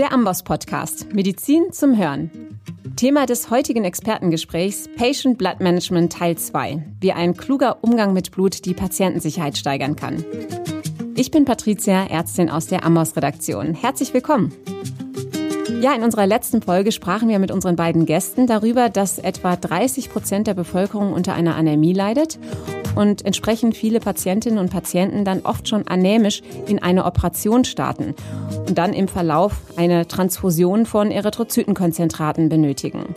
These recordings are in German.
Der Amboss Podcast Medizin zum Hören. Thema des heutigen Expertengesprächs Patient Blood Management Teil 2. Wie ein kluger Umgang mit Blut die Patientensicherheit steigern kann. Ich bin Patricia, Ärztin aus der Amboss Redaktion. Herzlich willkommen. Ja, in unserer letzten Folge sprachen wir mit unseren beiden Gästen darüber, dass etwa 30 Prozent der Bevölkerung unter einer Anämie leidet und entsprechend viele Patientinnen und Patienten dann oft schon anämisch in eine Operation starten und dann im Verlauf eine Transfusion von Erythrozytenkonzentraten benötigen.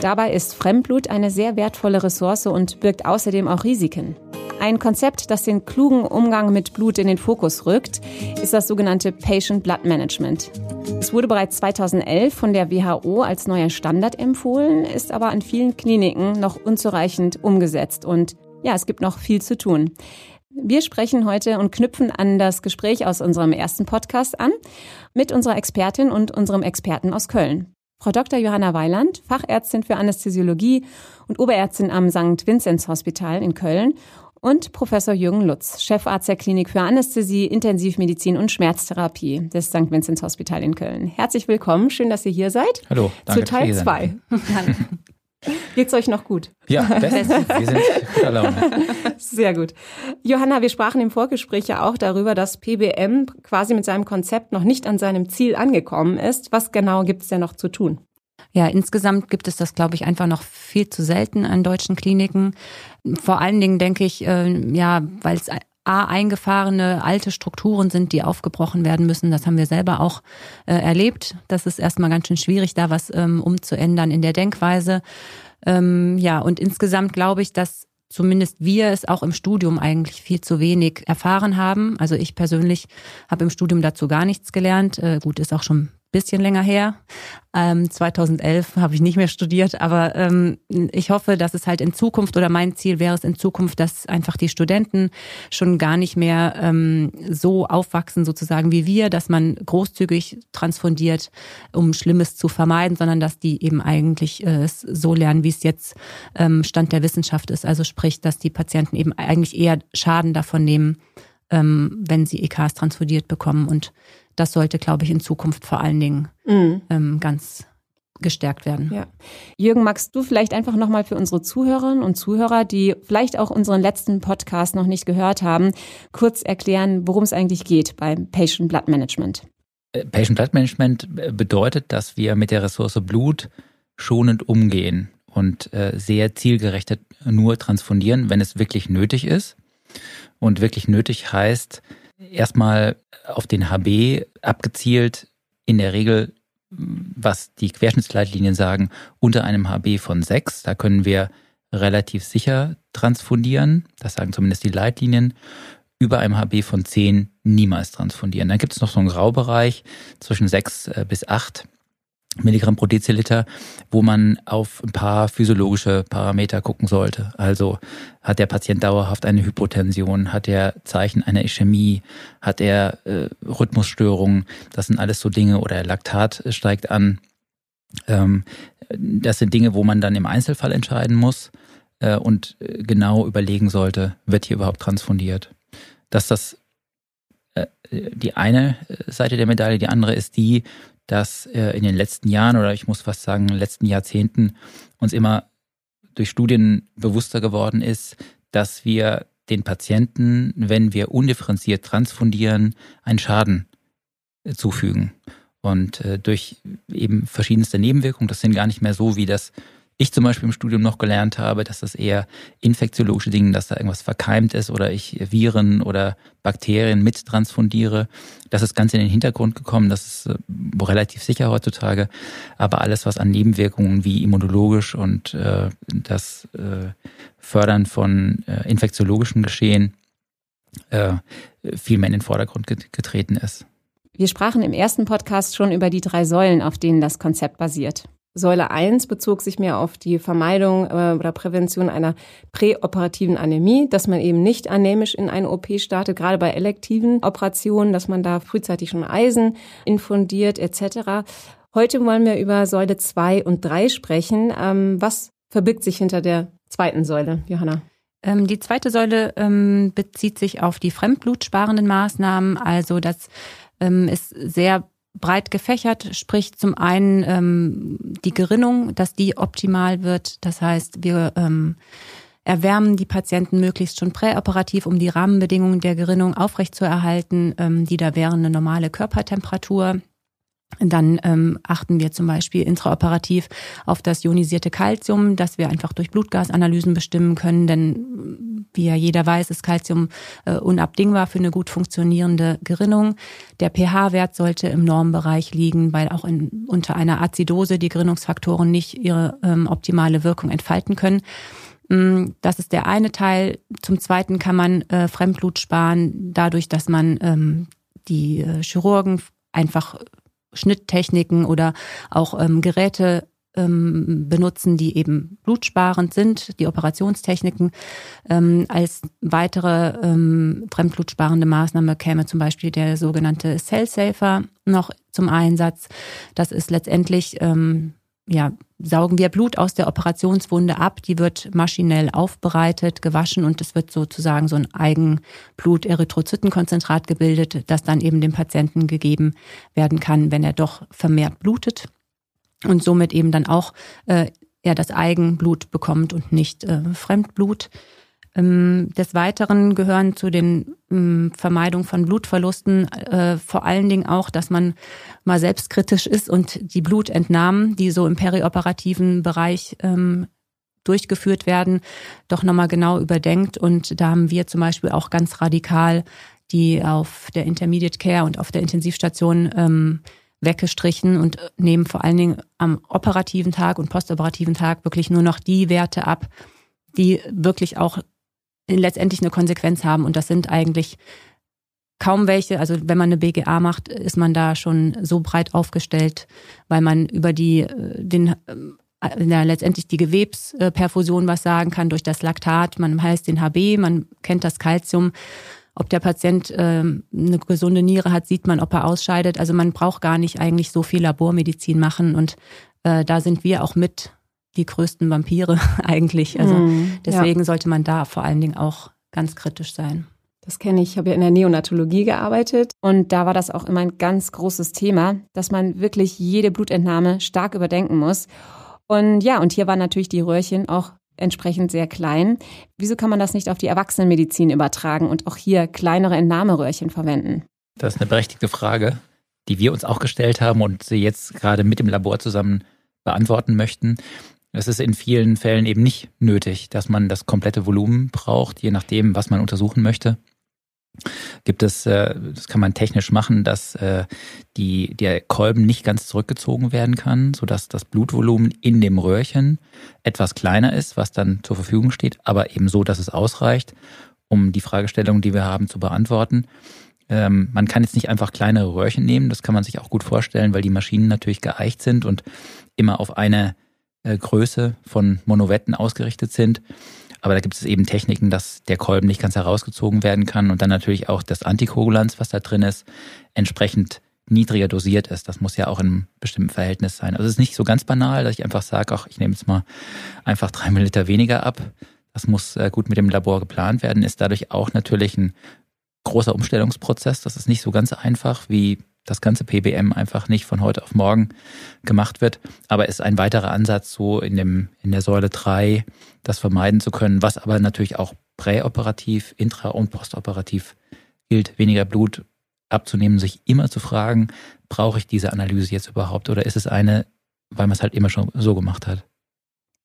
Dabei ist Fremdblut eine sehr wertvolle Ressource und birgt außerdem auch Risiken. Ein Konzept, das den klugen Umgang mit Blut in den Fokus rückt, ist das sogenannte Patient Blood Management. Es wurde bereits 2011 von der WHO als neuer Standard empfohlen, ist aber an vielen Kliniken noch unzureichend umgesetzt und ja, es gibt noch viel zu tun. Wir sprechen heute und knüpfen an das Gespräch aus unserem ersten Podcast an mit unserer Expertin und unserem Experten aus Köln. Frau Dr. Johanna Weiland, Fachärztin für Anästhesiologie und Oberärztin am St. Vinzenz Hospital in Köln und Professor Jürgen Lutz, Chefarzt der Klinik für Anästhesie, Intensivmedizin und Schmerztherapie des St. Vinzenz Hospital in Köln. Herzlich willkommen, schön, dass ihr hier seid. Hallo, danke. Zu Teil 2. Geht's euch noch gut? Ja, bestens. wir sind guter Laune. Sehr gut. Johanna, wir sprachen im Vorgespräch ja auch darüber, dass PBM quasi mit seinem Konzept noch nicht an seinem Ziel angekommen ist. Was genau gibt's denn noch zu tun? Ja, insgesamt gibt es das, glaube ich, einfach noch viel zu selten an deutschen Kliniken. Vor allen Dingen denke ich, äh, ja, weil es A, eingefahrene alte Strukturen sind, die aufgebrochen werden müssen. Das haben wir selber auch äh, erlebt. Das ist erstmal ganz schön schwierig, da was ähm, umzuändern in der Denkweise. Ähm, ja, und insgesamt glaube ich, dass zumindest wir es auch im Studium eigentlich viel zu wenig erfahren haben. Also ich persönlich habe im Studium dazu gar nichts gelernt. Äh, gut, ist auch schon bisschen länger her. Ähm, 2011 habe ich nicht mehr studiert, aber ähm, ich hoffe, dass es halt in Zukunft oder mein Ziel wäre es in Zukunft, dass einfach die Studenten schon gar nicht mehr ähm, so aufwachsen sozusagen wie wir, dass man großzügig transfundiert, um Schlimmes zu vermeiden, sondern dass die eben eigentlich äh, so lernen, wie es jetzt ähm, Stand der Wissenschaft ist. Also sprich, dass die Patienten eben eigentlich eher Schaden davon nehmen, ähm, wenn sie EKs transfundiert bekommen und das sollte, glaube ich, in Zukunft vor allen Dingen mhm. ähm, ganz gestärkt werden. Ja. Jürgen, magst du vielleicht einfach nochmal für unsere Zuhörerinnen und Zuhörer, die vielleicht auch unseren letzten Podcast noch nicht gehört haben, kurz erklären, worum es eigentlich geht beim Patient Blood Management? Äh, Patient Blood Management äh, bedeutet, dass wir mit der Ressource Blut schonend umgehen und äh, sehr zielgerichtet nur transfundieren, wenn es wirklich nötig ist. Und wirklich nötig heißt, erstmal auf den HB abgezielt, in der Regel, was die Querschnittsleitlinien sagen, unter einem HB von 6. Da können wir relativ sicher transfundieren, das sagen zumindest die Leitlinien, über einem HB von 10 niemals transfundieren. Dann gibt es noch so einen Graubereich zwischen 6 äh, bis 8. Milligramm pro Deziliter, wo man auf ein paar physiologische Parameter gucken sollte. Also hat der Patient dauerhaft eine Hypotension, hat er Zeichen einer Ischämie, hat er äh, Rhythmusstörungen, das sind alles so Dinge oder Laktat steigt an. Ähm, das sind Dinge, wo man dann im Einzelfall entscheiden muss äh, und äh, genau überlegen sollte, wird hier überhaupt transfundiert. Dass das äh, die eine Seite der Medaille, die andere ist die, dass äh, in den letzten Jahren oder ich muss fast sagen, in den letzten Jahrzehnten uns immer durch Studien bewusster geworden ist, dass wir den Patienten, wenn wir undifferenziert transfundieren, einen Schaden äh, zufügen. Und äh, durch eben verschiedenste Nebenwirkungen, das sind gar nicht mehr so, wie das ich zum Beispiel im Studium noch gelernt habe, dass das eher infektiologische Dinge, dass da irgendwas verkeimt ist oder ich Viren oder Bakterien mit transfundiere. Das ist ganz in den Hintergrund gekommen. Das ist äh, relativ sicher heutzutage. Aber alles, was an Nebenwirkungen wie immunologisch und äh, das äh, Fördern von äh, infektiologischen Geschehen äh, viel mehr in den Vordergrund getreten ist. Wir sprachen im ersten Podcast schon über die drei Säulen, auf denen das Konzept basiert. Säule 1 bezog sich mehr auf die Vermeidung äh, oder Prävention einer präoperativen Anämie, dass man eben nicht anämisch in eine OP startet, gerade bei elektiven Operationen, dass man da frühzeitig schon Eisen infundiert etc. Heute wollen wir über Säule 2 und 3 sprechen. Ähm, was verbirgt sich hinter der zweiten Säule, Johanna? Ähm, die zweite Säule ähm, bezieht sich auf die fremdblutsparenden Maßnahmen. Also das ist sehr breit gefächert, sprich zum einen ähm, die Gerinnung, dass die optimal wird. Das heißt, wir ähm, erwärmen die Patienten möglichst schon präoperativ, um die Rahmenbedingungen der Gerinnung aufrechtzuerhalten, ähm, die da wären eine normale Körpertemperatur. Dann ähm, achten wir zum Beispiel intraoperativ auf das ionisierte Kalzium, das wir einfach durch Blutgasanalysen bestimmen können, denn wie ja jeder weiß, ist Kalzium äh, unabdingbar für eine gut funktionierende Gerinnung. Der pH-Wert sollte im Normbereich liegen, weil auch in, unter einer Azidose die Gerinnungsfaktoren nicht ihre ähm, optimale Wirkung entfalten können. Mm, das ist der eine Teil. Zum Zweiten kann man äh, Fremdblut sparen, dadurch, dass man ähm, die äh, Chirurgen einfach Schnitttechniken oder auch ähm, Geräte ähm, benutzen, die eben blutsparend sind, die Operationstechniken. Ähm, als weitere ähm, fremdblutsparende Maßnahme käme zum Beispiel der sogenannte Cell Safer noch zum Einsatz. Das ist letztendlich ähm, ja, saugen wir Blut aus der Operationswunde ab, die wird maschinell aufbereitet, gewaschen und es wird sozusagen so ein Eigenblut-Erythrozytenkonzentrat gebildet, das dann eben dem Patienten gegeben werden kann, wenn er doch vermehrt blutet und somit eben dann auch äh, er das Eigenblut bekommt und nicht äh, Fremdblut. Ähm, des Weiteren gehören zu den ähm, Vermeidung von Blutverlusten äh, vor allen Dingen auch, dass man mal selbstkritisch ist und die Blutentnahmen, die so im perioperativen Bereich ähm, durchgeführt werden, doch nochmal genau überdenkt. Und da haben wir zum Beispiel auch ganz radikal die auf der Intermediate Care und auf der Intensivstation ähm, weggestrichen und nehmen vor allen Dingen am operativen Tag und postoperativen Tag wirklich nur noch die Werte ab, die wirklich auch letztendlich eine Konsequenz haben. Und das sind eigentlich kaum welche. Also wenn man eine BGA macht, ist man da schon so breit aufgestellt, weil man über die äh, den äh, ja, letztendlich die Gewebsperfusion was sagen kann durch das Laktat. Man heißt den HB, man kennt das Kalzium. Ob der Patient ähm, eine gesunde Niere hat, sieht man, ob er ausscheidet. Also man braucht gar nicht eigentlich so viel Labormedizin machen. Und äh, da sind wir auch mit die größten Vampire eigentlich. Also mm, deswegen ja. sollte man da vor allen Dingen auch ganz kritisch sein. Das kenne ich. Ich habe ja in der Neonatologie gearbeitet und da war das auch immer ein ganz großes Thema, dass man wirklich jede Blutentnahme stark überdenken muss. Und ja, und hier waren natürlich die Röhrchen auch entsprechend sehr klein. Wieso kann man das nicht auf die Erwachsenenmedizin übertragen und auch hier kleinere Entnahmeröhrchen verwenden? Das ist eine berechtigte Frage, die wir uns auch gestellt haben und sie jetzt gerade mit dem Labor zusammen beantworten möchten. Es ist in vielen Fällen eben nicht nötig, dass man das komplette Volumen braucht, je nachdem, was man untersuchen möchte. Gibt es, äh, das kann man technisch machen, dass äh, die, der Kolben nicht ganz zurückgezogen werden kann, sodass das Blutvolumen in dem Röhrchen etwas kleiner ist, was dann zur Verfügung steht, aber eben so, dass es ausreicht, um die Fragestellung, die wir haben, zu beantworten. Ähm, man kann jetzt nicht einfach kleinere Röhrchen nehmen, das kann man sich auch gut vorstellen, weil die Maschinen natürlich geeicht sind und immer auf eine äh, Größe von Monovetten ausgerichtet sind. Aber da gibt es eben Techniken, dass der Kolben nicht ganz herausgezogen werden kann und dann natürlich auch das Antikoagulanz, was da drin ist, entsprechend niedriger dosiert ist. Das muss ja auch in einem bestimmten Verhältnis sein. Also es ist nicht so ganz banal, dass ich einfach sage, ach, ich nehme jetzt mal einfach drei Milliliter weniger ab. Das muss äh, gut mit dem Labor geplant werden, ist dadurch auch natürlich ein großer Umstellungsprozess. Das ist nicht so ganz einfach wie das ganze PBM einfach nicht von heute auf morgen gemacht wird. Aber ist ein weiterer Ansatz, so in, dem, in der Säule 3 das vermeiden zu können, was aber natürlich auch präoperativ, intra- und postoperativ gilt, weniger Blut abzunehmen, sich immer zu fragen, brauche ich diese Analyse jetzt überhaupt oder ist es eine, weil man es halt immer schon so gemacht hat?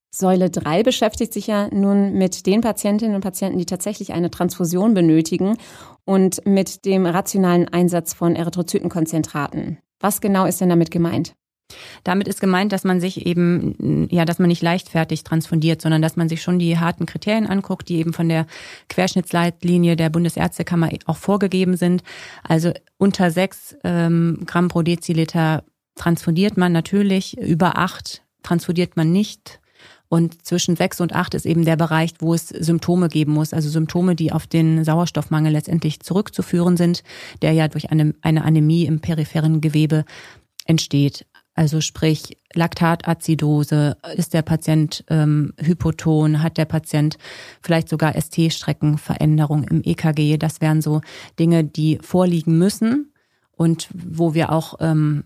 Säule 3 beschäftigt sich ja nun mit den Patientinnen und Patienten, die tatsächlich eine Transfusion benötigen und mit dem rationalen Einsatz von Erythrozytenkonzentraten. Was genau ist denn damit gemeint? Damit ist gemeint, dass man sich eben, ja, dass man nicht leichtfertig transfundiert, sondern dass man sich schon die harten Kriterien anguckt, die eben von der Querschnittsleitlinie der Bundesärztekammer auch vorgegeben sind. Also unter sechs ähm, Gramm pro Deziliter transfundiert man natürlich, über acht transfundiert man nicht. Und zwischen sechs und acht ist eben der Bereich, wo es Symptome geben muss. Also Symptome, die auf den Sauerstoffmangel letztendlich zurückzuführen sind, der ja durch eine, eine Anämie im peripheren Gewebe entsteht. Also sprich Laktatazidose, ist der Patient ähm, hypoton, hat der Patient vielleicht sogar ST-Streckenveränderung im EKG. Das wären so Dinge, die vorliegen müssen und wo wir auch ähm,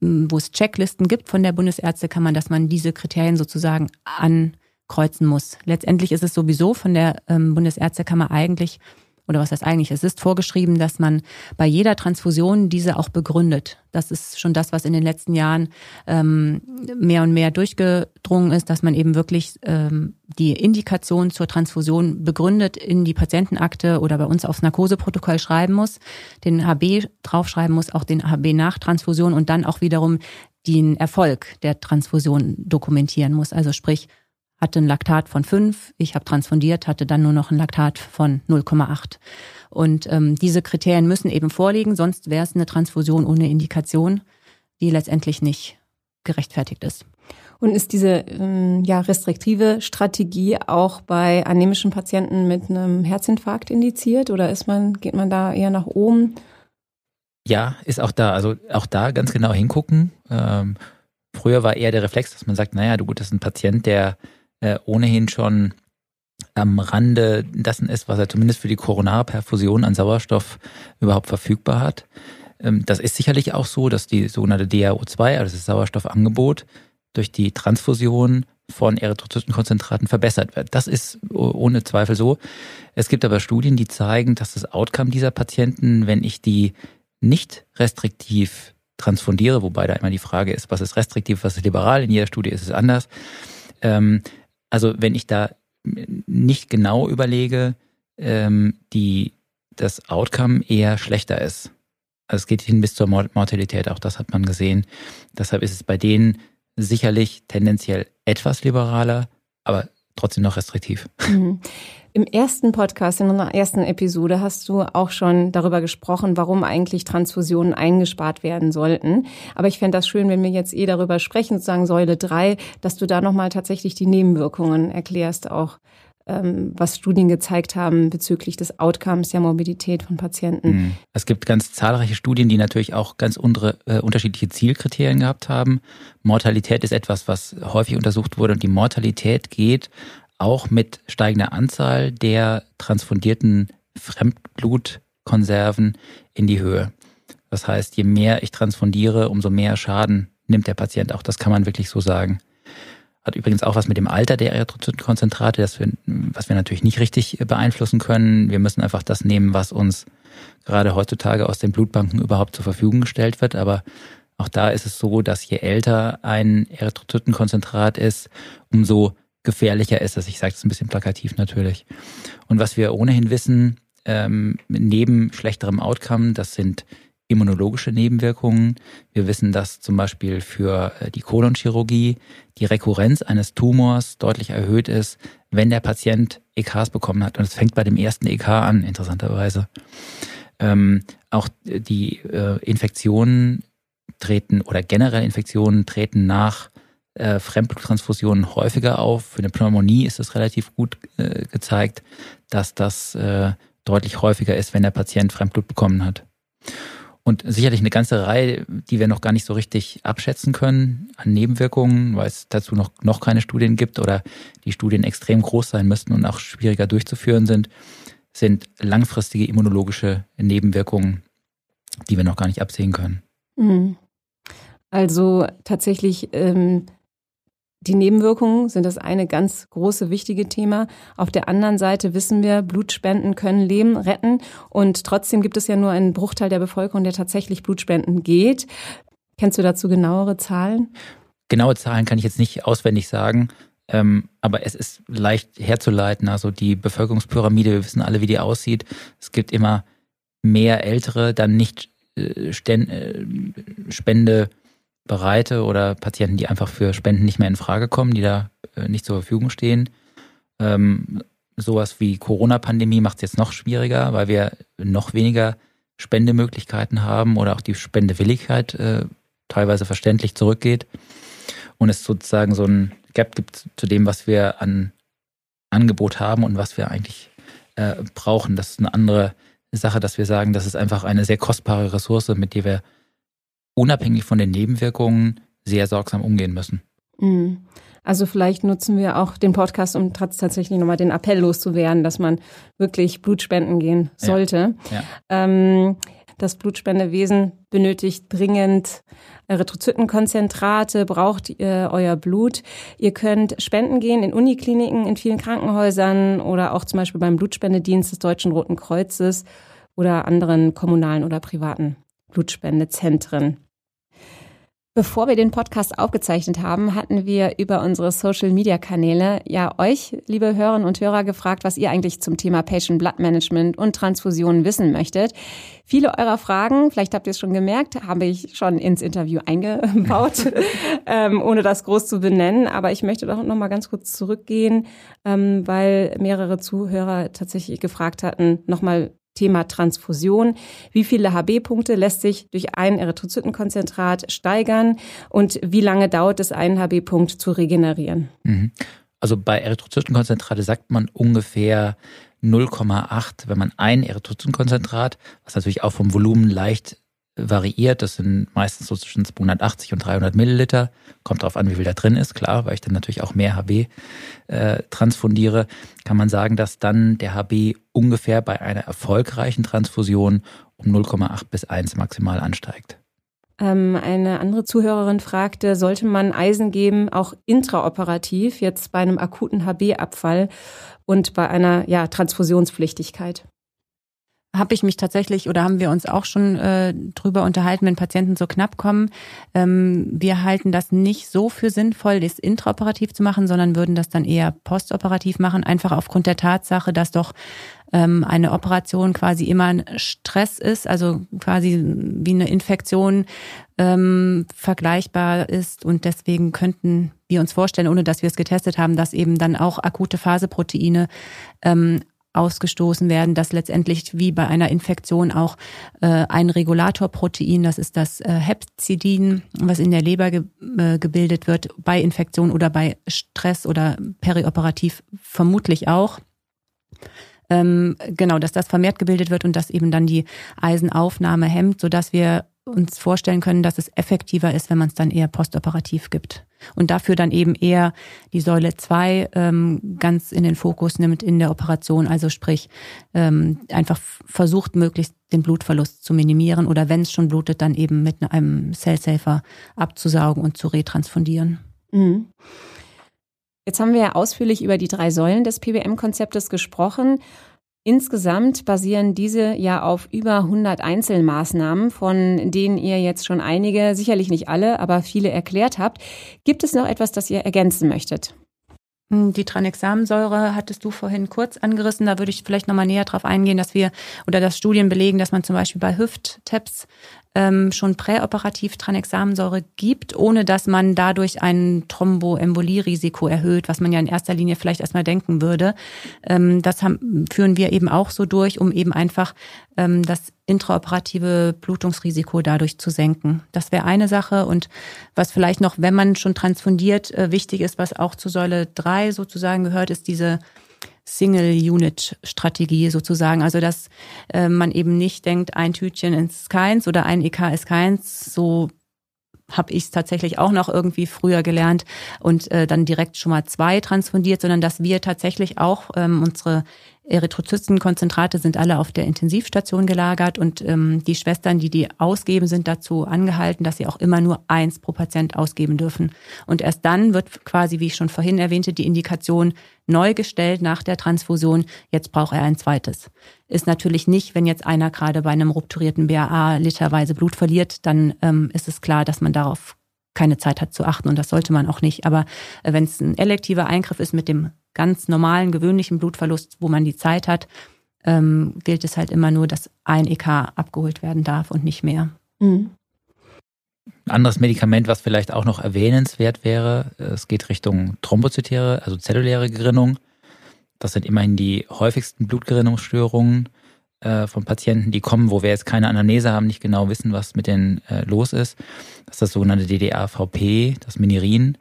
wo es Checklisten gibt von der Bundesärztekammer, dass man diese Kriterien sozusagen ankreuzen muss. Letztendlich ist es sowieso von der ähm, Bundesärztekammer eigentlich oder was heißt eigentlich, es ist vorgeschrieben, dass man bei jeder Transfusion diese auch begründet. Das ist schon das, was in den letzten Jahren ähm, mehr und mehr durchgedrungen ist, dass man eben wirklich ähm, die Indikation zur Transfusion begründet in die Patientenakte oder bei uns aufs Narkoseprotokoll schreiben muss, den HB draufschreiben muss, auch den HB nach Transfusion und dann auch wiederum den Erfolg der Transfusion dokumentieren muss. Also sprich, hatte ein Laktat von 5, ich habe transfundiert, hatte dann nur noch ein Laktat von 0,8. Und ähm, diese Kriterien müssen eben vorliegen, sonst wäre es eine Transfusion ohne Indikation, die letztendlich nicht gerechtfertigt ist. Und ist diese ähm, ja, restriktive Strategie auch bei anemischen Patienten mit einem Herzinfarkt indiziert oder ist man, geht man da eher nach oben? Ja, ist auch da. Also auch da ganz genau hingucken. Ähm, früher war eher der Reflex, dass man sagt, naja, du gut, das ist ein Patient, der äh, ohnehin schon am Rande dessen ist, was er zumindest für die Koronarperfusion an Sauerstoff überhaupt verfügbar hat. Ähm, das ist sicherlich auch so, dass die sogenannte DRO2, also das Sauerstoffangebot, durch die Transfusion von Erythrozytenkonzentraten verbessert wird. Das ist ohne Zweifel so. Es gibt aber Studien, die zeigen, dass das Outcome dieser Patienten, wenn ich die nicht restriktiv transfundiere, wobei da immer die Frage ist, was ist restriktiv, was ist liberal, in jeder Studie ist es anders, ähm, also wenn ich da nicht genau überlege, ähm, die, das Outcome eher schlechter ist. Also es geht hin bis zur Mortalität, auch das hat man gesehen. Deshalb ist es bei denen sicherlich tendenziell etwas liberaler, aber trotzdem noch restriktiv. Mhm. Im ersten Podcast, in unserer ersten Episode, hast du auch schon darüber gesprochen, warum eigentlich Transfusionen eingespart werden sollten. Aber ich fände das schön, wenn wir jetzt eh darüber sprechen, sozusagen Säule 3, dass du da nochmal tatsächlich die Nebenwirkungen erklärst, auch ähm, was Studien gezeigt haben bezüglich des Outcomes der Morbidität von Patienten. Mhm. Es gibt ganz zahlreiche Studien, die natürlich auch ganz untere, äh, unterschiedliche Zielkriterien gehabt haben. Mortalität ist etwas, was häufig untersucht wurde und die Mortalität geht auch mit steigender Anzahl der transfundierten Fremdblutkonserven in die Höhe. Das heißt, je mehr ich transfundiere, umso mehr Schaden nimmt der Patient auch. Das kann man wirklich so sagen. Hat übrigens auch was mit dem Alter der Erythrozytenkonzentrate, wir, was wir natürlich nicht richtig beeinflussen können. Wir müssen einfach das nehmen, was uns gerade heutzutage aus den Blutbanken überhaupt zur Verfügung gestellt wird. Aber auch da ist es so, dass je älter ein Erythrozytenkonzentrat ist, umso gefährlicher ist es. Ich sage es ein bisschen plakativ natürlich. Und was wir ohnehin wissen, ähm, neben schlechterem Outcome, das sind immunologische Nebenwirkungen. Wir wissen, dass zum Beispiel für äh, die Kolonchirurgie die Rekurrenz eines Tumors deutlich erhöht ist, wenn der Patient EKs bekommen hat. Und es fängt bei dem ersten EK an, interessanterweise. Ähm, auch die äh, Infektionen treten oder generell Infektionen treten nach äh, Fremdbluttransfusionen häufiger auf. Für eine Pneumonie ist es relativ gut äh, gezeigt, dass das äh, deutlich häufiger ist, wenn der Patient Fremdblut bekommen hat. Und sicherlich eine ganze Reihe, die wir noch gar nicht so richtig abschätzen können an Nebenwirkungen, weil es dazu noch, noch keine Studien gibt oder die Studien extrem groß sein müssten und auch schwieriger durchzuführen sind, sind langfristige immunologische Nebenwirkungen, die wir noch gar nicht absehen können. Mhm. Also tatsächlich ähm, die Nebenwirkungen sind das eine ganz große, wichtige Thema. Auf der anderen Seite wissen wir, Blutspenden können Leben retten. Und trotzdem gibt es ja nur einen Bruchteil der Bevölkerung, der tatsächlich Blutspenden geht. Kennst du dazu genauere Zahlen? Genaue Zahlen kann ich jetzt nicht auswendig sagen. Ähm, aber es ist leicht herzuleiten. Also die Bevölkerungspyramide, wir wissen alle, wie die aussieht. Es gibt immer mehr Ältere, dann nicht äh, äh Spende Bereite oder Patienten, die einfach für Spenden nicht mehr in Frage kommen, die da äh, nicht zur Verfügung stehen. Ähm, sowas wie Corona-Pandemie macht es jetzt noch schwieriger, weil wir noch weniger Spendemöglichkeiten haben oder auch die Spendewilligkeit äh, teilweise verständlich zurückgeht und es sozusagen so ein Gap gibt zu dem, was wir an Angebot haben und was wir eigentlich äh, brauchen. Das ist eine andere Sache, dass wir sagen, das ist einfach eine sehr kostbare Ressource, mit der wir unabhängig von den Nebenwirkungen sehr sorgsam umgehen müssen. Mhm. Also vielleicht nutzen wir auch den Podcast, um tatsächlich nochmal den Appell loszuwerden, dass man wirklich Blutspenden gehen sollte. Ja, ja. Ähm, Das Blutspendewesen benötigt dringend Erythrozytenkonzentrate, braucht äh, euer Blut. Ihr könnt spenden gehen in Unikliniken, in vielen Krankenhäusern oder auch zum Beispiel beim Blutspendedienst des Deutschen Roten Kreuzes oder anderen kommunalen oder privaten Blutspendezentren. Bevor wir den Podcast aufgezeichnet haben, hatten wir über unsere Social-Media-Kanäle ja euch, liebe Hörerinnen und Hörer, gefragt, was ihr eigentlich zum Thema Patient Blood Management und Transfusionen wissen möchtet. Viele eurer Fragen, vielleicht habt ihr es schon gemerkt, habe ich schon ins Interview eingebaut, ähm, ohne das groß zu benennen. Aber ich möchte doch noch mal ganz kurz zurückgehen, ähm, weil mehrere Zuhörer tatsächlich gefragt hatten, noch mal Thema Transfusion. Wie viele HB-Punkte lässt sich durch ein Erythrozytenkonzentrat steigern und wie lange dauert es, einen HB-Punkt zu regenerieren? Mhm. Also bei Erythrozytenkonzentrate sagt man ungefähr 0,8, wenn man ein Erythrozytenkonzentrat, was natürlich auch vom Volumen leicht variiert. Das sind meistens so zwischen 280 und 300 Milliliter. Kommt darauf an, wie viel da drin ist, klar, weil ich dann natürlich auch mehr HB äh, transfundiere. Kann man sagen, dass dann der HB ungefähr bei einer erfolgreichen Transfusion um 0,8 bis 1 maximal ansteigt. Ähm, eine andere Zuhörerin fragte, sollte man Eisen geben, auch intraoperativ, jetzt bei einem akuten HB-Abfall und bei einer ja, Transfusionspflichtigkeit? Habe ich mich tatsächlich oder haben wir uns auch schon äh, drüber unterhalten, wenn Patienten so knapp kommen. Ähm, wir halten das nicht so für sinnvoll, das intraoperativ zu machen, sondern würden das dann eher postoperativ machen, einfach aufgrund der Tatsache, dass doch ähm, eine Operation quasi immer ein Stress ist, also quasi wie eine Infektion ähm, vergleichbar ist und deswegen könnten wir uns vorstellen, ohne dass wir es getestet haben, dass eben dann auch akute Phaseproteine ähm, ausgestoßen werden, dass letztendlich wie bei einer Infektion auch äh, ein Regulatorprotein, das ist das äh, Hepzidin, was in der Leber ge äh, gebildet wird, bei Infektion oder bei Stress oder perioperativ vermutlich auch. Ähm, genau, dass das vermehrt gebildet wird und dass eben dann die Eisenaufnahme hemmt, sodass wir uns vorstellen können, dass es effektiver ist, wenn man es dann eher postoperativ gibt. Und dafür dann eben eher die Säule 2 ähm, ganz in den Fokus nimmt in der Operation, also sprich ähm, einfach versucht, möglichst den Blutverlust zu minimieren oder wenn es schon blutet, dann eben mit einem Cell-Safer abzusaugen und zu retransfundieren. Mhm. Jetzt haben wir ja ausführlich über die drei Säulen des PBM-Konzeptes gesprochen. Insgesamt basieren diese ja auf über 100 Einzelmaßnahmen, von denen ihr jetzt schon einige, sicherlich nicht alle, aber viele erklärt habt. Gibt es noch etwas, das ihr ergänzen möchtet? Hm, die Tranexamsäure hattest du vorhin kurz angerissen. Da würde ich vielleicht nochmal näher drauf eingehen, dass wir oder dass Studien belegen, dass man zum Beispiel bei Hüft-Taps ähm, schon präoperativ Tranexamensäure gibt, ohne dass man dadurch ein Thromboembolierisiko erhöht, was man ja in erster Linie vielleicht erstmal denken würde. Ähm, das haben, führen wir eben auch so durch, um eben einfach ähm, das intraoperative Blutungsrisiko dadurch zu senken. Das wäre eine Sache. Und was vielleicht noch, wenn man schon transfundiert, äh, wichtig ist, was auch zu Säule 3 sozusagen gehört, ist diese Single-Unit-Strategie sozusagen. Also dass äh, man eben nicht denkt, ein Tütchen ist keins oder ein EK ist keins. So habe ich es tatsächlich auch noch irgendwie früher gelernt und äh, dann direkt schon mal zwei transfundiert, sondern dass wir tatsächlich auch ähm, unsere Erythrozytenkonzentrate sind alle auf der Intensivstation gelagert und ähm, die Schwestern, die die ausgeben, sind dazu angehalten, dass sie auch immer nur eins pro Patient ausgeben dürfen. Und erst dann wird quasi, wie ich schon vorhin erwähnte, die Indikation neu gestellt nach der Transfusion. Jetzt braucht er ein zweites. Ist natürlich nicht, wenn jetzt einer gerade bei einem rupturierten BAA literweise Blut verliert, dann ähm, ist es klar, dass man darauf keine Zeit hat zu achten und das sollte man auch nicht. Aber äh, wenn es ein elektiver Eingriff ist mit dem ganz normalen, gewöhnlichen Blutverlust, wo man die Zeit hat, ähm, gilt es halt immer nur, dass ein EK abgeholt werden darf und nicht mehr. Mhm. Ein anderes Medikament, was vielleicht auch noch erwähnenswert wäre, es geht Richtung thrombozytäre, also zelluläre Gerinnung. Das sind immerhin die häufigsten Blutgerinnungsstörungen äh, von Patienten, die kommen, wo wir jetzt keine Anamnese haben, nicht genau wissen, was mit denen äh, los ist. Das ist das sogenannte DDR-VP, das Minirin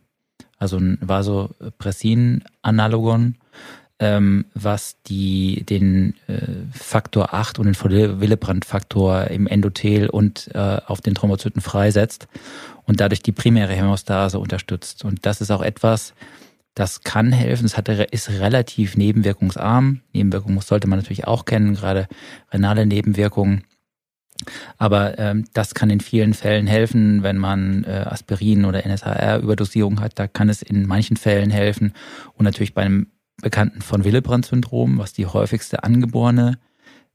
also ein Vasopressin-Analogon, ähm, was die, den äh, Faktor 8 und den Willebrand-Faktor im Endothel und äh, auf den Thrombozyten freisetzt und dadurch die primäre Hämostase unterstützt. Und das ist auch etwas, das kann helfen. Es hat, ist relativ nebenwirkungsarm. Nebenwirkungen sollte man natürlich auch kennen, gerade renale Nebenwirkungen. Aber ähm, das kann in vielen Fällen helfen, wenn man äh, Aspirin oder NSAR-Überdosierung hat. Da kann es in manchen Fällen helfen. Und natürlich bei einem Bekannten von Willebrand-Syndrom, was die häufigste angeborene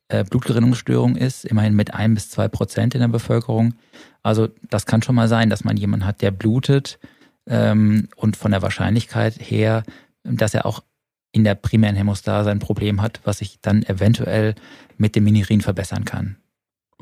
äh, Blutgerinnungsstörung ist, immerhin mit ein bis zwei Prozent in der Bevölkerung. Also das kann schon mal sein, dass man jemanden hat, der blutet ähm, und von der Wahrscheinlichkeit her, dass er auch in der primären Hämostase ein Problem hat, was sich dann eventuell mit dem Minirin verbessern kann.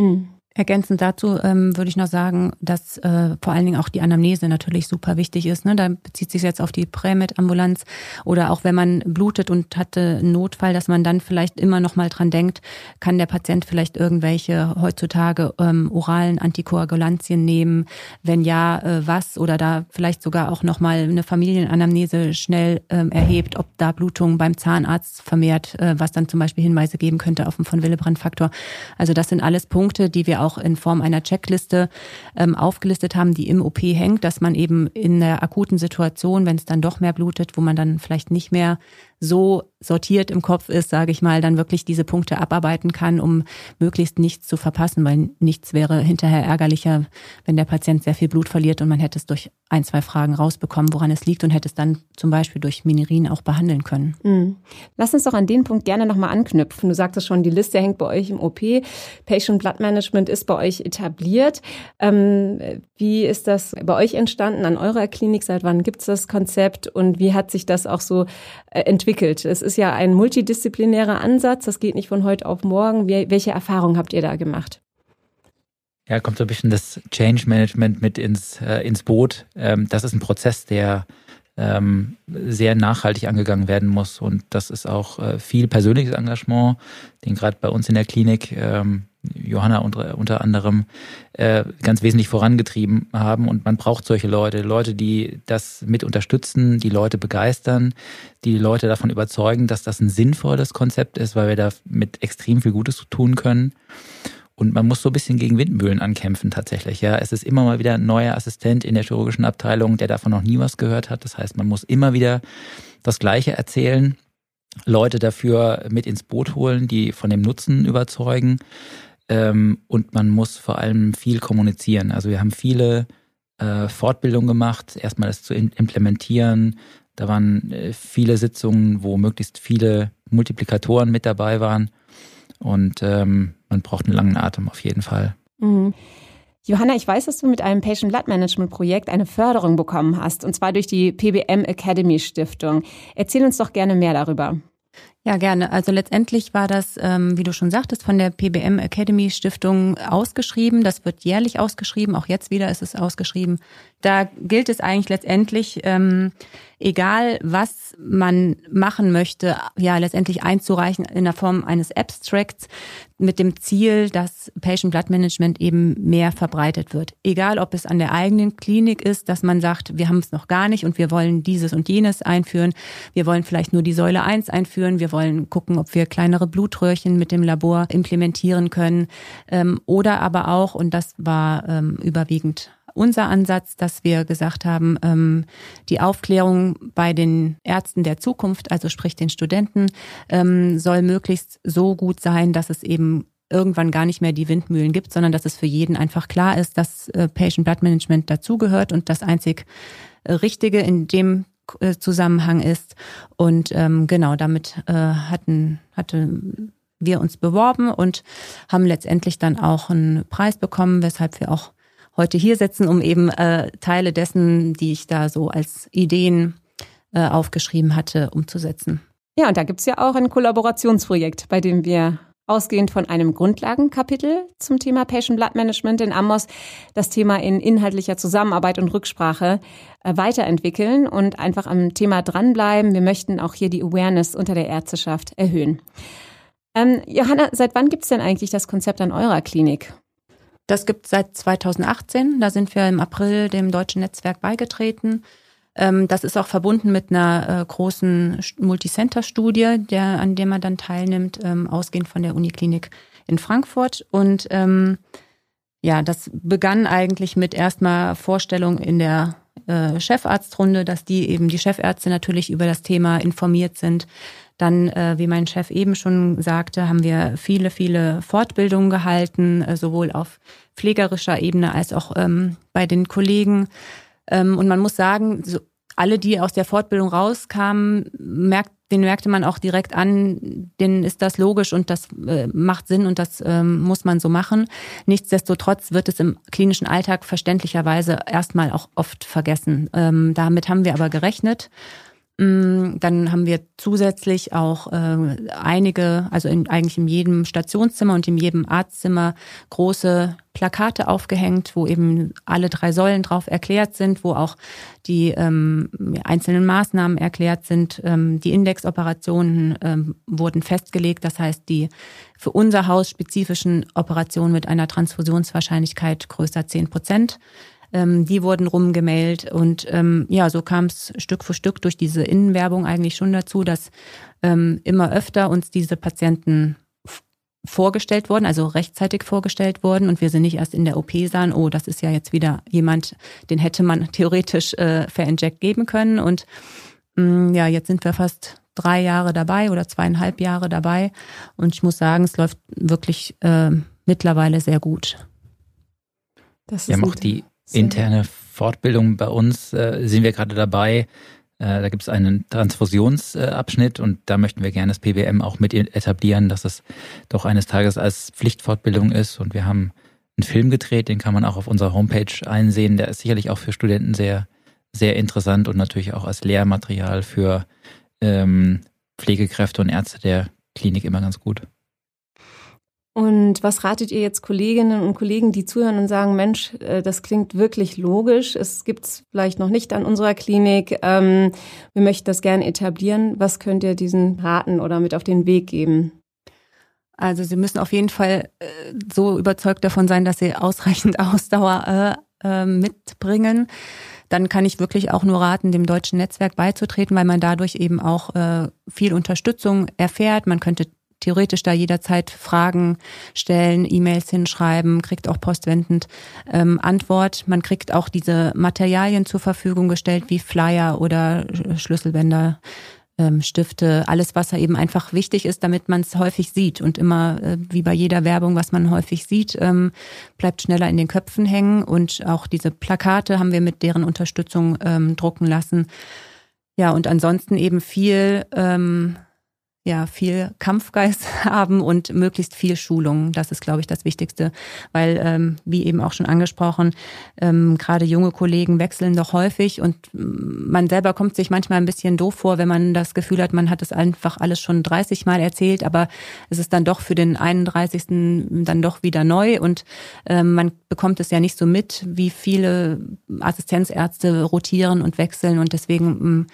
Mhm. Ergänzend dazu ähm, würde ich noch sagen, dass äh, vor allen Dingen auch die Anamnese natürlich super wichtig ist. Ne? Da bezieht sich jetzt auf die Prämed-Ambulanz oder auch wenn man blutet und hatte einen Notfall, dass man dann vielleicht immer noch mal dran denkt, kann der Patient vielleicht irgendwelche heutzutage ähm, oralen Antikoagulantien nehmen? Wenn ja, äh, was? Oder da vielleicht sogar auch noch mal eine Familienanamnese schnell ähm, erhebt, ob da Blutung beim Zahnarzt vermehrt, äh, was dann zum Beispiel Hinweise geben könnte auf einen von Willebrand-Faktor. Also das sind alles Punkte, die wir auch in Form einer Checkliste ähm, aufgelistet haben, die im OP hängt, dass man eben in der akuten Situation, wenn es dann doch mehr blutet, wo man dann vielleicht nicht mehr so sortiert im Kopf ist, sage ich mal, dann wirklich diese Punkte abarbeiten kann, um möglichst nichts zu verpassen, weil nichts wäre hinterher ärgerlicher, wenn der Patient sehr viel Blut verliert und man hätte es durch ein, zwei Fragen rausbekommen, woran es liegt und hätte es dann zum Beispiel durch Minirin auch behandeln können. Mhm. Lass uns doch an den Punkt gerne nochmal anknüpfen. Du sagtest schon, die Liste hängt bei euch im OP. Patient Blood Management ist bei euch etabliert. Ähm, wie ist das bei euch entstanden an eurer Klinik? Seit wann gibt es das Konzept und wie hat sich das auch so äh, entwickelt? Es ist ja ein multidisziplinärer Ansatz. Das geht nicht von heute auf morgen. Welche Erfahrungen habt ihr da gemacht? Ja, kommt so ein bisschen das Change Management mit ins, äh, ins Boot. Ähm, das ist ein Prozess, der ähm, sehr nachhaltig angegangen werden muss. Und das ist auch äh, viel persönliches Engagement, den gerade bei uns in der Klinik ähm, Johanna unter, unter anderem äh, ganz wesentlich vorangetrieben haben. Und man braucht solche Leute, Leute, die das mit unterstützen, die Leute begeistern, die Leute davon überzeugen, dass das ein sinnvolles Konzept ist, weil wir da mit extrem viel Gutes tun können. Und man muss so ein bisschen gegen Windmühlen ankämpfen tatsächlich. Ja, es ist immer mal wieder ein neuer Assistent in der chirurgischen Abteilung, der davon noch nie was gehört hat. Das heißt, man muss immer wieder das Gleiche erzählen, Leute dafür mit ins Boot holen, die von dem Nutzen überzeugen. Ähm, und man muss vor allem viel kommunizieren. Also wir haben viele äh, Fortbildungen gemacht, erstmal das zu implementieren. Da waren äh, viele Sitzungen, wo möglichst viele Multiplikatoren mit dabei waren. Und ähm, man braucht einen langen Atem auf jeden Fall. Mhm. Johanna, ich weiß, dass du mit einem Patient Blood Management Projekt eine Förderung bekommen hast, und zwar durch die PBM Academy Stiftung. Erzähl uns doch gerne mehr darüber. Ja, gerne. Also letztendlich war das, ähm, wie du schon sagtest, von der PBM Academy Stiftung ausgeschrieben. Das wird jährlich ausgeschrieben. Auch jetzt wieder ist es ausgeschrieben. Da gilt es eigentlich letztendlich, ähm, egal was man machen möchte, ja letztendlich einzureichen in der Form eines Abstracts mit dem Ziel, dass Patient Blood Management eben mehr verbreitet wird. Egal, ob es an der eigenen Klinik ist, dass man sagt, wir haben es noch gar nicht und wir wollen dieses und jenes einführen. Wir wollen vielleicht nur die Säule 1 einführen. Wir wollen gucken, ob wir kleinere Blutröhrchen mit dem Labor implementieren können. Ähm, oder aber auch, und das war ähm, überwiegend unser Ansatz, dass wir gesagt haben, ähm, die Aufklärung bei den Ärzten der Zukunft, also sprich den Studenten, soll möglichst so gut sein, dass es eben irgendwann gar nicht mehr die Windmühlen gibt, sondern dass es für jeden einfach klar ist, dass äh, Patient Blood Management dazugehört und das einzig äh, Richtige in dem Zusammenhang ist. Und ähm, genau, damit äh, hatten, hatte wir uns beworben und haben letztendlich dann auch einen Preis bekommen, weshalb wir auch heute hier sitzen, um eben äh, Teile dessen, die ich da so als Ideen äh, aufgeschrieben hatte, umzusetzen. Ja, und da gibt's ja auch ein Kollaborationsprojekt, bei dem wir ausgehend von einem Grundlagenkapitel zum Thema Patient Blood Management in Amos das Thema in inhaltlicher Zusammenarbeit und Rücksprache äh, weiterentwickeln und einfach am Thema dranbleiben. Wir möchten auch hier die Awareness unter der Ärzteschaft erhöhen. Ähm, Johanna, seit wann gibt's denn eigentlich das Konzept an eurer Klinik? Das gibt es seit 2018. Da sind wir im April dem deutschen Netzwerk beigetreten. Ähm, das ist auch verbunden mit einer äh, großen Multicenter-Studie, der, an der man dann teilnimmt, ähm, ausgehend von der Uniklinik in Frankfurt. Und ähm, ja, das begann eigentlich mit erstmal Vorstellung in der äh, Chefarztrunde, dass die eben die Chefärzte natürlich über das Thema informiert sind, Dann, äh, wie mein Chef eben schon sagte, haben wir viele, viele Fortbildungen gehalten, äh, sowohl auf pflegerischer Ebene als auch ähm, bei den Kollegen. Ähm, und man muss sagen, so alle, die aus der Fortbildung rauskamen, merkt, den merkte man auch direkt an, denen ist das logisch und das äh, macht Sinn und das ähm, muss man so machen. Nichtsdestotrotz wird es im klinischen Alltag verständlicherweise erstmal auch oft vergessen. Ähm, damit haben wir aber gerechnet dann haben wir zusätzlich auch äh, einige, also in, eigentlich in jedem Stationszimmer und in jedem Arztzimmer große Plakate aufgehängt, wo eben alle drei Säulen drauf erklärt sind, wo auch die ähm, einzelnen Maßnahmen erklärt sind. Ähm, die Indexoperationen ähm, wurden festgelegt, das heißt die für unser Haus spezifischen Operationen mit einer Transfusionswahrscheinlichkeit größer zehn Prozent ähm, die wurden rumgemailt und ähm, ja, so kam es Stück für Stück durch diese Innenwerbung eigentlich schon dazu, dass ähm, immer öfter uns diese Patienten vorgestellt wurden, also rechtzeitig vorgestellt wurden und wir sind nicht erst in der OP sahen, oh, das ist ja jetzt wieder jemand, den hätte man theoretisch äh, Inject geben können und mh, mm, ja, jetzt sind wir fast drei Jahre dabei oder zweieinhalb Jahre dabei und ich muss sagen, es läuft wirklich äh, mittlerweile sehr gut. Das wir haben auch die interne Fortbildung bei uns, äh, sind wir gerade dabei. Äh, da gibt es einen Transfusionsabschnitt und da möchten wir gerne das PBM auch mit etablieren, dass es doch eines Tages als Pflichtfortbildung ist. Und wir haben einen Film gedreht, den kann man auch auf unserer Homepage einsehen. Der ist sicherlich auch für Studenten sehr, sehr interessant und natürlich auch als Lehrmaterial für ähm, Pflegekräfte und Ärzte der Klinik immer ganz gut. Und was ratet ihr jetzt Kolleginnen und Kollegen, die zuhören und sagen, Mensch, äh, das klingt wirklich logisch, es gibt es vielleicht noch nicht an unserer Klinik, ähm, wir möchten das gerne etablieren. Was könnt ihr diesen raten oder mit auf den Weg geben? Also Sie müssen auf jeden Fall äh, so überzeugt davon sein, dass Sie ausreichend Ausdauer äh, mitbringen dann kann ich wirklich auch nur raten, dem deutschen Netzwerk beizutreten, weil man dadurch eben auch viel Unterstützung erfährt. Man könnte theoretisch da jederzeit Fragen stellen, E-Mails hinschreiben, kriegt auch postwendend ähm, Antwort. Man kriegt auch diese Materialien zur Verfügung gestellt, wie Flyer oder Schlüsselbänder. Ähm, Stifte, alles, was eben einfach wichtig ist, damit man es häufig sieht. Und immer, äh, wie bei jeder Werbung, was man häufig sieht, ähm, bleibt schneller in den Köpfen hängen. Und auch diese Plakate haben wir mit deren Unterstützung ähm, drucken lassen. Ja, und ansonsten eben viel ähm, ja viel Kampfgeist haben und möglichst viel Schulung. Das ist, glaube ich, das Wichtigste, weil ähm, wie eben auch schon angesprochen, ähm, gerade junge Kollegen wechseln doch häufig und man selber kommt sich manchmal ein bisschen doof vor, wenn man das Gefühl hat, man hat es einfach alles schon 30 Mal erzählt, aber es ist dann doch für den 31. dann doch wieder neu und ähm, man bekommt es ja nicht so mit, wie viele Assistenzärzte rotieren und wechseln und deswegen ähm,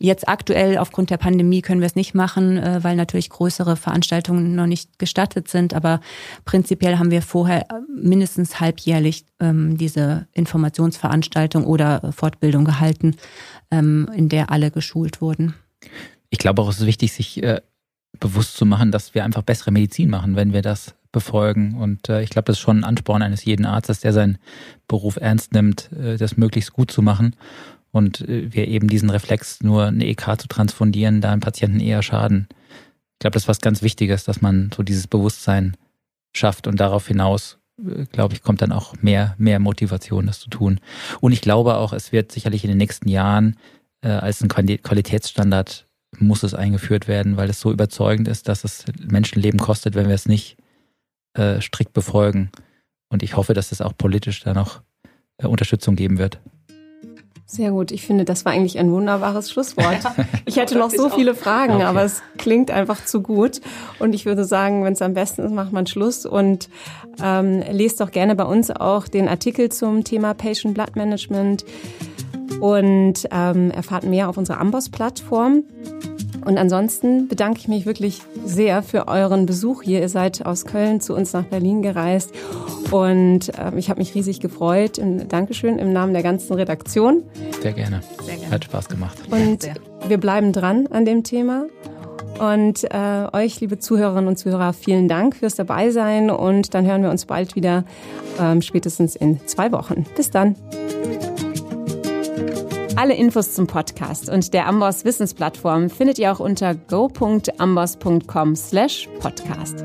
Jetzt aktuell aufgrund der Pandemie können wir es nicht machen, äh, weil natürlich größere Veranstaltungen noch nicht gestattet sind. Aber prinzipiell haben wir vorher äh, mindestens halbjährlich ähm, diese Informationsveranstaltung oder Fortbildung gehalten, ähm, in der alle geschult wurden. Ich glaube auch, es ist wichtig, sich äh, bewusst zu machen, dass wir einfach bessere Medizin machen, wenn wir das befolgen. Und ich glaube, das ist schon ein Ansporn eines jeden Arztes, der seinen Beruf ernst nimmt, das möglichst gut zu machen und äh, wir eben diesen Reflex, nur eine EK zu transfundieren, da einem Patienten eher schaden. Ich glaube, das ist was ganz Wichtiges, dass man so dieses Bewusstsein schafft und darauf hinaus, äh, glaube ich, kommt dann auch mehr, mehr Motivation, das zu tun. Und ich glaube auch, es wird sicherlich in den nächsten Jahren äh, als ein Qualitätsstandard muss es eingeführt werden, weil es so überzeugend ist, dass es Menschenleben kostet, wenn wir es nicht äh, strikt befolgen. Und ich hoffe, dass es auch politisch da noch äh, Unterstützung geben wird. Sehr gut. Ich finde, das war eigentlich ein wunderbares Schlusswort. Ich hätte noch so viele Fragen, okay. aber es klingt einfach zu gut. Und ich würde sagen, wenn es am besten ist, macht man Schluss und ähm, lest doch gerne bei uns auch den Artikel zum Thema Patient Blood Management und ähm, erfahrt mehr auf unserer Amboss-Plattform. Und ansonsten bedanke ich mich wirklich sehr für euren Besuch hier. Ihr seid aus Köln zu uns nach Berlin gereist und äh, ich habe mich riesig gefreut. Dankeschön im Namen der ganzen Redaktion. Sehr gerne. Sehr gerne. Hat Spaß gemacht. Und wir bleiben dran an dem Thema. Und äh, euch, liebe Zuhörerinnen und Zuhörer, vielen Dank fürs Dabeisein und dann hören wir uns bald wieder, ähm, spätestens in zwei Wochen. Bis dann. Alle Infos zum Podcast und der Amboss Wissensplattform findet ihr auch unter go.amboss.com slash podcast.